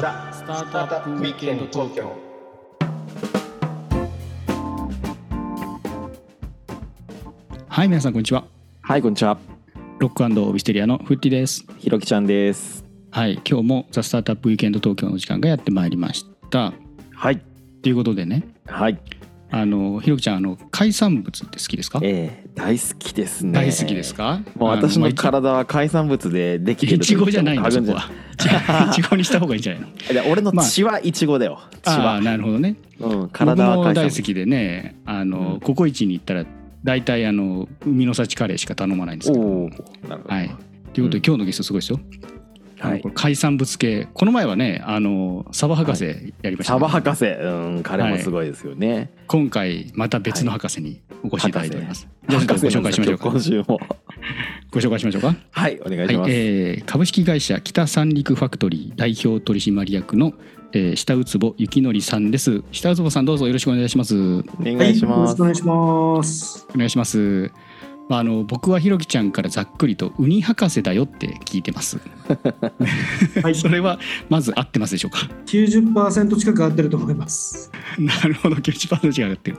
ザ・スタートアップウィークエンド東京はい皆さんこんにちは。はいこんにちは。ロックウィステリアのフッティです。ひろきちゃんです。はい今日もザ・スタートアップウィークエンド東京の時間がやってまいりました。はい。ということでね。はいあのひろきちゃんあの海産物って好きですか、ええ大好きですね。大好きですか？もう私の体は海産物でできてるいちごじゃないんだそこは。い？ちごにした方がいいんじゃないの？俺の血はいちごだよ、血ああは。なるほどね。うん僕体は大好きでねあの、うん。ココイチに行ったら大体あの海の幸カレーしか頼まないんですけど。おおなるほど。はい。ということで、今日のゲストすごいですよはい。海産物系。この前はねあのサバ博士やりました。ね、サバ博士。うん彼もすごいですよね、今回また別の博士にお越しいただいております、じゃあちょっとご紹介しましょうか。今週も。ご紹介しましょうか。はいお願いはいします、えー株式会社北三陸ファクトリー代表取締役の、えー、下内坪幸則さんです。下内坪さんどうぞよろしくお願いします。おお願いします、お願いします。願いしますまあ、あの僕はひろきちゃんからざっくりとウニ博士だよって聞いてます。はい、それはまず合ってますでしょうか？90%近く合ってると思います。なるほど、90%違ってる。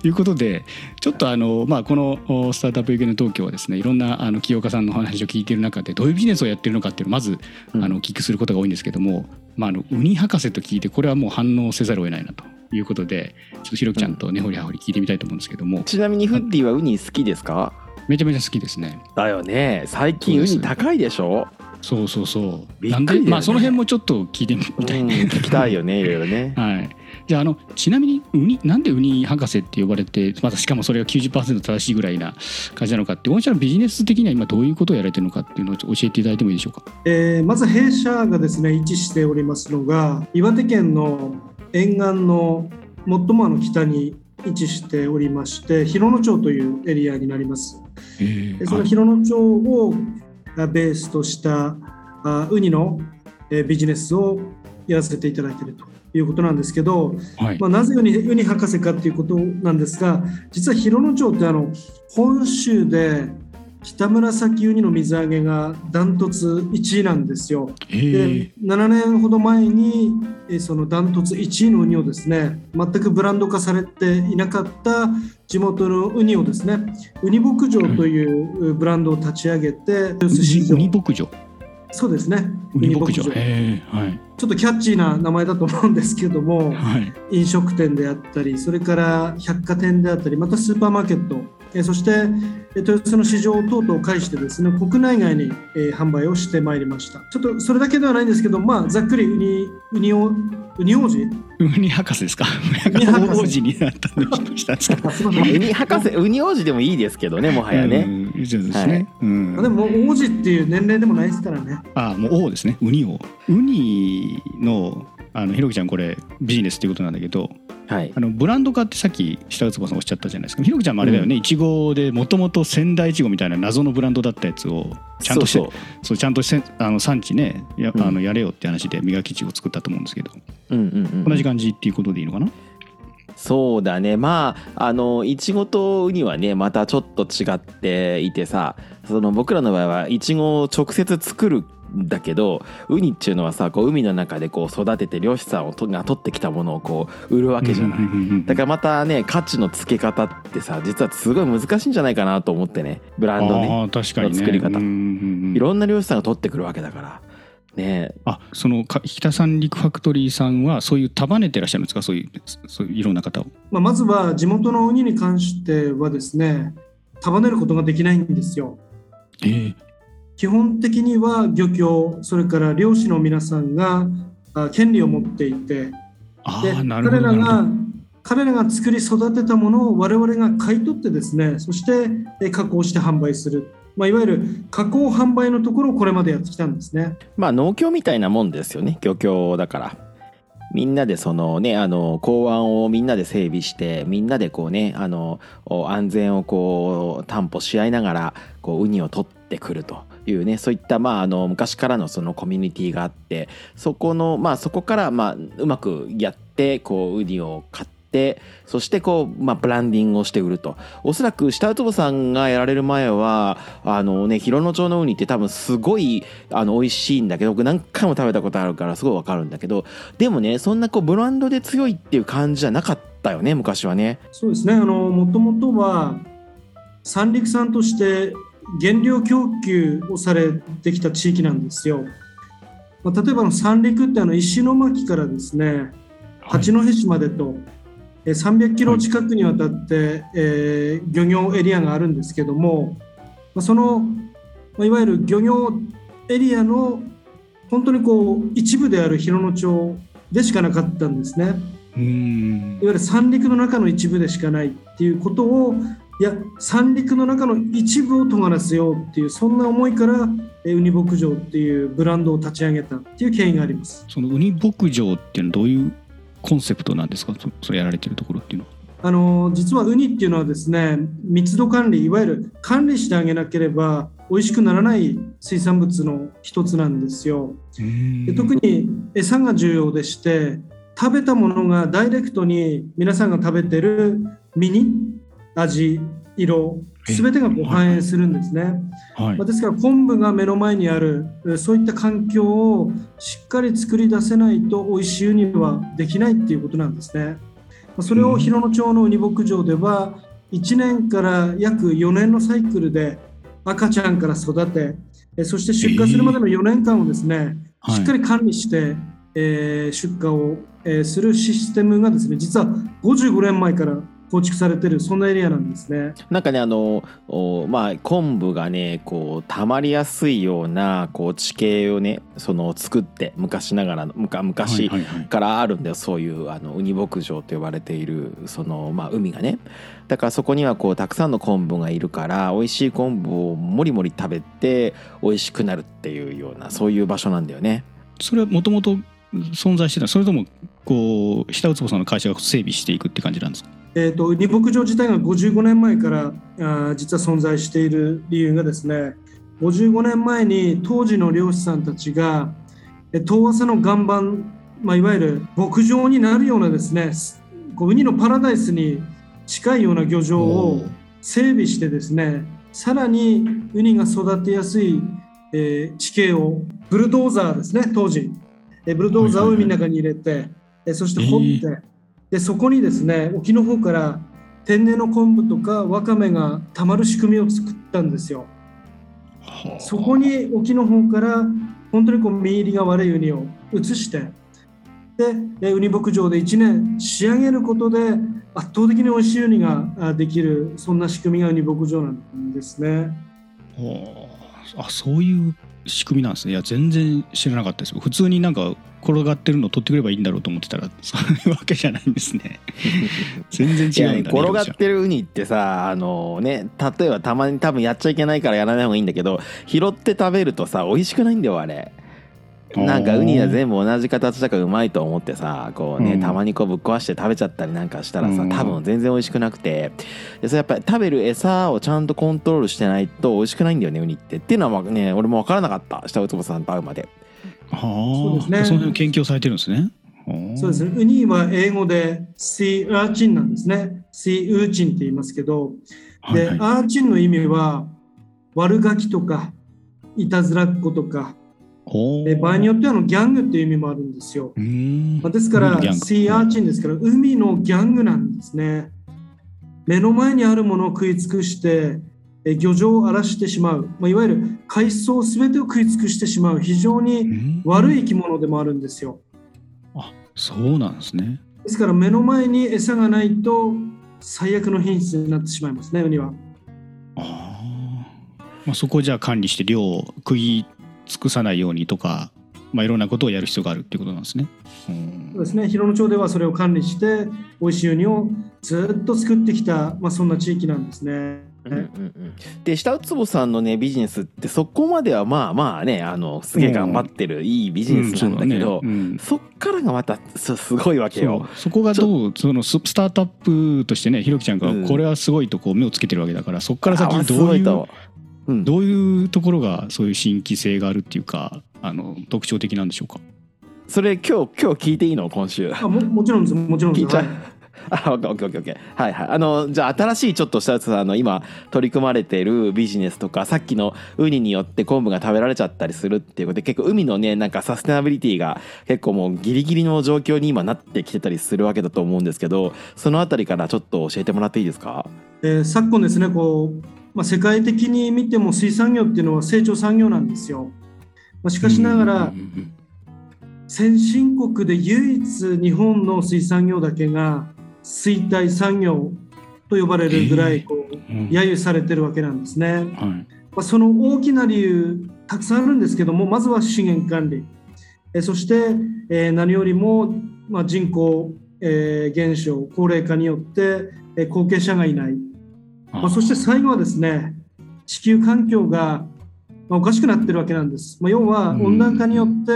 ということで、ちょっとあの、まあ、このおスタートアップウィークエンド東京はですね、いろんなあの起業家さんのお話を聞いている中で、どういうビジネスをやっているのかっていうのをまず、うんあのお聞きすることが多いんですけども、まあ、あのウニ博士と聞いて、これはもう反応せざるを得ないなということで、ちょっとひろきちゃんと根掘り葉掘り聞いてみたいと思うんですけども、ちなみにフッディはウニ好きですか？めちゃめちゃ好きですね。だよね最近ウニ高いでしょ？そうそうそう。びっくりだよねなんで、まあ、その辺もちょっと聞いてみうんたいね。聞きたいよねいろいろね はい。じゃああのちなみにウニなんでウニ博士って呼ばれてまたしかもそれが90%正しいぐらいな感じなのかって御社のビジネス的には今どういうことをやられてるのかっていうのを教えていただいてもいいでしょうか？えーまず弊社がですね位置しておりますのが岩手県の沿岸の最もあの北に位置しておりまして広野町というエリアになります。えでその広野町をあベースとしたあウニのえービジネスをやらせていただいているということなんですけど、はいまあ、なぜウニウニ博士かということなんですが実は広野町ってあの本州で北紫ウニの水揚げがダントツ1位なんですよ。え。でー7年ほど前にえーそのダントツ1位のウニをですね全くブランド化されていなかった地元のウニをですねウニ牧場というブランドを立ち上げて豊洲市場。ウニ牧場。そうですね。ウニ牧場。えーはい。ちょっとキャッチーな名前だと思うんですけどもはい。飲食店であったりそれから百貨店であったりまたスーパーマーケットえーそしてえー豊洲の市場等々を介してですね国内外にえー販売をしてまいりました。ちょっとそれだけではないんですけどまあざっくりウニウニをウニ王子ウニ博士ですか？ニ博士。王子になった んでしたウニ博士ウニ王子でもいいですけどねもはやね、うんそうですね。うん。まあでも王子っていう年齢でもないですからね。あもう王ですね。ウニ王ウニのあのひろきちゃんこれビジネスっていうことなんだけどはい。あのブランド化ってさっき下内さんおっしゃったじゃないですか。ひろきちゃんもあれだよね。いちごでもともと仙台いちごみたいな謎のブランドだったやつをちゃんとしてそう。そうちゃんとせんあの産地ねや,、うん。あのやれよって話で磨きいちご作ったと思うんですけど、そううんうんうん。同じ感じっていうことでいいのかな？そうだね。まああのいちごとウニはねまたちょっと違っていてさその僕らの場合はいちごを直接作るんだけどウニっていうのはさこう海の中でこう育てて漁師さんをとが取ってきたものをこう売るわけじゃない。だからまたね価値の付け方ってさ実はすごい難しいんじゃないかなと思ってね。ブランドね。ああ確かにね。作り方。いろんな漁師さんが取ってくるわけだからね。あそのか北三陸ファクトリーさんはそういう束ねてらっしゃるんですか？そういうそういういろんな方を。まあ、まずは地元のウニに関してはですね束ねることができないんですよ。ええ基本的には漁協それから漁師の皆さんがあ権利を持っていてで彼らが彼らが作り育てたものを我々が買い取ってですねそしてえ加工して販売する、まあ、いわゆる加工販売のところをこれまでやってきたんですね。まあ農協みたいなもんですよね。漁協だから。みんなでそのねあの港湾をみんなで整備してみんなでこうねあのお安全をこう担保し合いながらこうウニを取ってくるというねそういったまああの昔からのそのコミュニティがあってそこのまあそこからまあうまくやってこうウニを買ってそしてこう、まあ、ブランディングをして売るとおそらく下ウツボさんがやられる前はあのね広野町のウニって多分すごいあの美味しいんだけど僕何回も食べたことあるからすごいわかるんだけどでもねそんなこうブランドで強いっていう感じじゃなかったよね昔はね。そうですねあのもともとは三陸産として原料供給をされてきた地域なんですよ。まあ、例えばの三陸ってあの石巻からですね八戸市までと、えー300キロ近くにわたって、えー漁業エリアがあるんですけども、まあ、その、まあ、いわゆる漁業エリアの本当にこう一部である広野町でしかなかったんですね。うーんいわゆる三陸の中の一部でしかないっていうことをいや三陸の中の一部を尖らせようっていうそんな思いからえーウニ牧場っていうブランドを立ち上げたっていう経緯があります。そのウニ牧場っていうのはどういうコンセプトなんですか？そそれやられてるところっていうのは。あの実はウニっていうのはですね密度管理いわゆる管理してあげなければ美味しくならない水産物の一つなんですよ。で特に餌が重要でして食べたものがダイレクトに皆さんが食べてる身に味色全てがこう反映するんですね。はいまあ、ですから昆布が目の前にあるえそういった環境をしっかり作り出せないと美味しいウニはできないっていうことなんですね。まあそれを広野町のウニ牧場では1年から約4年のサイクルで赤ちゃんから育てえそして出荷するまでの4年間をですね、はいしっかり管理して、えー出荷を、えーするシステムがですね実は55年前から構築されているそんなエリアなんですね。なんかねあのおまあ昆布がねこう溜まりやすいようなこう地形をねその作って昔ながらのむか昔からあるんだよそういうあのウニ牧場と呼ばれているその、まあ、海がねだからそこにはこうたくさんの昆布がいるから美味しい昆布をもりもり食べて美味しくなるっていうようなそういう場所なんだよね。それはもともと存在してたそれともこう下ウツボさんの会社が整備していくって感じなんですか？えー、とウニ牧場自体が55年前からあー実は存在している理由がですね55年前に当時の漁師さんたちがえ遠浅の岩盤、まあ、いわゆる牧場になるようなですねすこうウニのパラダイスに近いような漁場を整備してですねさらにウニが育てやすい、えー地形をブルドーザーですね当時。えーブルドーザーを海の中に入れて、えーそして掘って、でそこにですね沖の方から天然の昆布とかわかめがたまる仕組みを作ったんですよ。はあそこに沖の方から本当にこう身入りが悪いウニを移してでえウニ牧場で1年仕上げることで圧倒的に美味しいウニがあできるそんな仕組みがウニ牧場なんですね。はああそういう仕組みなんですね。いや全然知らなかったです。普通になんか転がってるのを取ってくればいいんだろうと思ってたら そういうわけじゃないんですね。全然違うんだね転がってるウニってさあのね例えばたまに多分やっちゃいけないからやらない方がいいんだけど拾って食べるとさ美味しくないんだよあれなんかウニは全部同じ形だからうまいと思ってさこうね、うん。たまにこうぶっ壊して食べちゃったりなんかしたらさうん。多分全然美味しくなくて。でそれやっぱり食べる餌をちゃんとコントロールしてないと美味しくないんだよねウニって。っていうのはまあね俺も分からなかった。下ウツボさんと会うまで。はあ。そうですね。その辺研究をされてるんですね。はあ。そうですね。ウニは英語で Sea Urchin なんですね。Sea Urchin って言いますけど、で、はいはい。アーチンの意味は悪ガキとかいたずらっ子とか、で場合によってはあのギャングっていう意味もあるんですよ。まあ、ですから、シーアーチンですから、海のギャングなんですね。目の前にあるものを食い尽くして、え漁場を荒らしてしまう、まあ、いわゆる海藻すべてを食い尽くしてしまう、非常うにん悪い生き物でもあるんですよ。あそうなんですねですから、目の前に餌がないと、最悪の品質になってしまいますね、ウニは。あーまあそこをじゃあ管理して量を食い尽くさないようにとか、まあ、いろんなことをやる必要があるっていうことなんですね。うん。そうですね、広野町ではそれを管理して、美味しいウニをずっと作ってきた、まあ、そんな地域なんですね。うんうんうんで下ウツボさんのねビジネスってそこまではまあまあねあのすげえ頑張ってるいいビジネスなんだけど、うんそっからがまたすすごいわけそよう。そこがどうそのススタートアップとしてねひろきちゃんがうん。これはすごいとこう目をつけてるわけだからそこから先どういううん、どういうところがそういう新規性があるっていうかあの特徴的なんでしょうか？それ今日今日聞いていいの今週？あももちろんです、もちろんです。聞いちゃう？はい。あ、オッケーオッケーオッケー。はいはい。あの、じゃあ新しいちょっとしたさ、あの、今取り組まれているビジネスとか、さっきのウニによって昆布が食べられちゃったりするっていうことで、結構海のね、なんかサステナビリティが結構もうギリギリの状況に今なってきてたりするわけだと思うんですけど、そのあたりからちょっと教えてもらっていいですか？えー昨今ですねこう、まあ、世界的に見ても水産業っていうのは成長産業なんですよ。まあ、しかしながら先進国で唯一日本の水産業だけが衰退産業と呼ばれるぐらいこう揶揄されてるわけなんですね。はい。まあ、その大きな理由たくさんあるんですけどもまずは資源管理。えーそして、えー何よりも、まあ、人口、えー減少高齢化によって、えー後継者がいない、まあ、そして最後はですね地球環境が、まあ、おかしくなってるわけなんです、まあ、要は温暖化によって、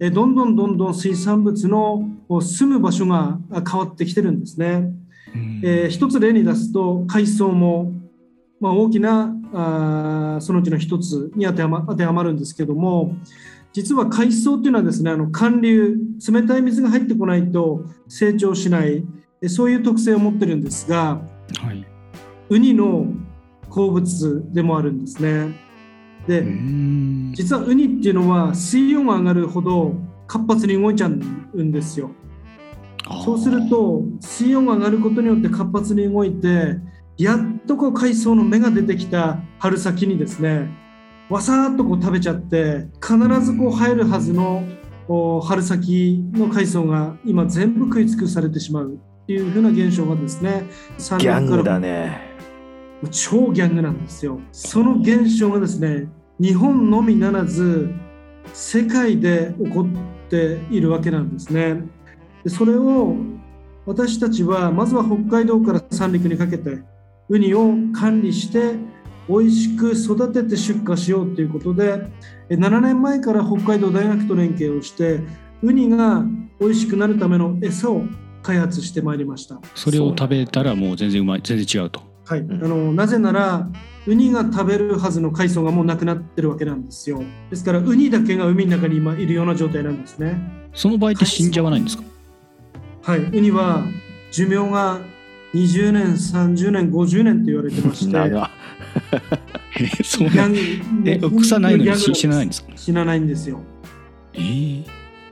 えーどんどんどんどん水産物の住む場所があ変わってきてるんですね。うん。えー一つ例に出すと海藻も、まあ、大きなあーそのうちの一つに当てはま当てはまるんですけども実は海藻っていうのはですねあの寒流冷たい水が入ってこないと成長しないえそういう特性を持ってるんですがはいウニの好物でもあるんですね。で、うん実はウニっていうのは水温が上がるほど活発に動いちゃうんですよ。そうすると水温が上がることによって活発に動いてやっとこう海藻の芽が出てきた春先にですねわさーっとこう食べちゃって必ずこう生えるはずの春先の海藻が今全部食い尽くされてしまうっていう風な現象がですね産ギャングだねね。超ギャングなんですよ。その現象がですね日本のみならず世界で起こっているわけなんですね。でそれを私たちはまずは北海道から三陸にかけてウニを管理して美味しく育てて出荷しようということで7年前から北海道大学と連携をしてウニが美味しくなるための餌を開発してまいりました。それを食べたらもう全然うまい全然違うと。はい、ん。あのなぜならウニが食べるはずの海藻がもうなくなってるわけなんですよ。ですからウニだけが海の中に今いるような状態なんですね。その場合って死んじゃわないんですか？はい。ウニは寿命が20年30年50年と言われてまして。そうなんえ草ないのに死死なないんですか？死なないんですよ。えー。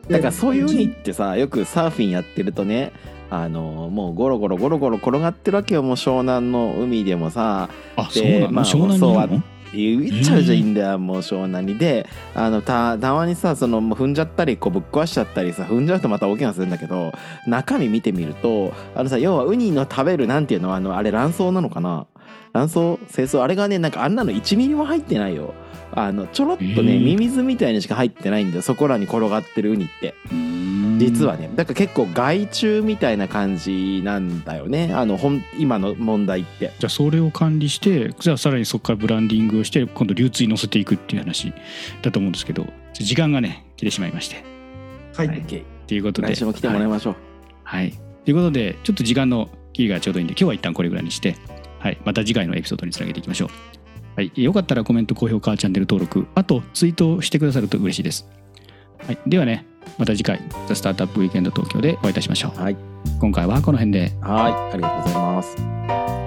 だからそういうウニにってさよくサーフィンやってるとねあのもうゴロゴロゴロゴロ転がってるわけよ。もう湘南の海でもさ。あそうでまあなの湘南にいるの？言っちゃうじゃいいんだよも。う湘南に。であのたたまにさその踏んじゃったりこうぶっ壊しちゃったりさ踏んじゃうとまた大怪我するんだけど中身見てみるとあのさ要はウニの食べるなんていうのあのあれ卵巣なのかな？卵巣？清掃？あれがねなんかあんなの1ミリも入ってないよ。あのちょろっとねへー。ミミズみたいにしか入ってないんだよ。そこらに転がってるウニって実はねだから結構害虫みたいな感じなんだよね。あのほん今の問題って。じゃあそれを管理してじゃあさらにそこからブランディングをして今度流通に乗せていくっていう話だと思うんですけど時間がね来てしまいまして。はい、はい。ということで。来週も来てもらいましょう、はい、はい。ということでちょっと時間の切りがちょうどいいんで今日は一旦これぐらいにして、はい、また次回のエピソードにつなげていきましょう。はい、よかったらコメント高評価チャンネル登録あとツイートしてくださると嬉しいです。はい、ではねまた次回「ザ・スタートアップウィーケンド東京でお会いいたしましょう。はい。今回はこの辺で。はい。ありがとうございます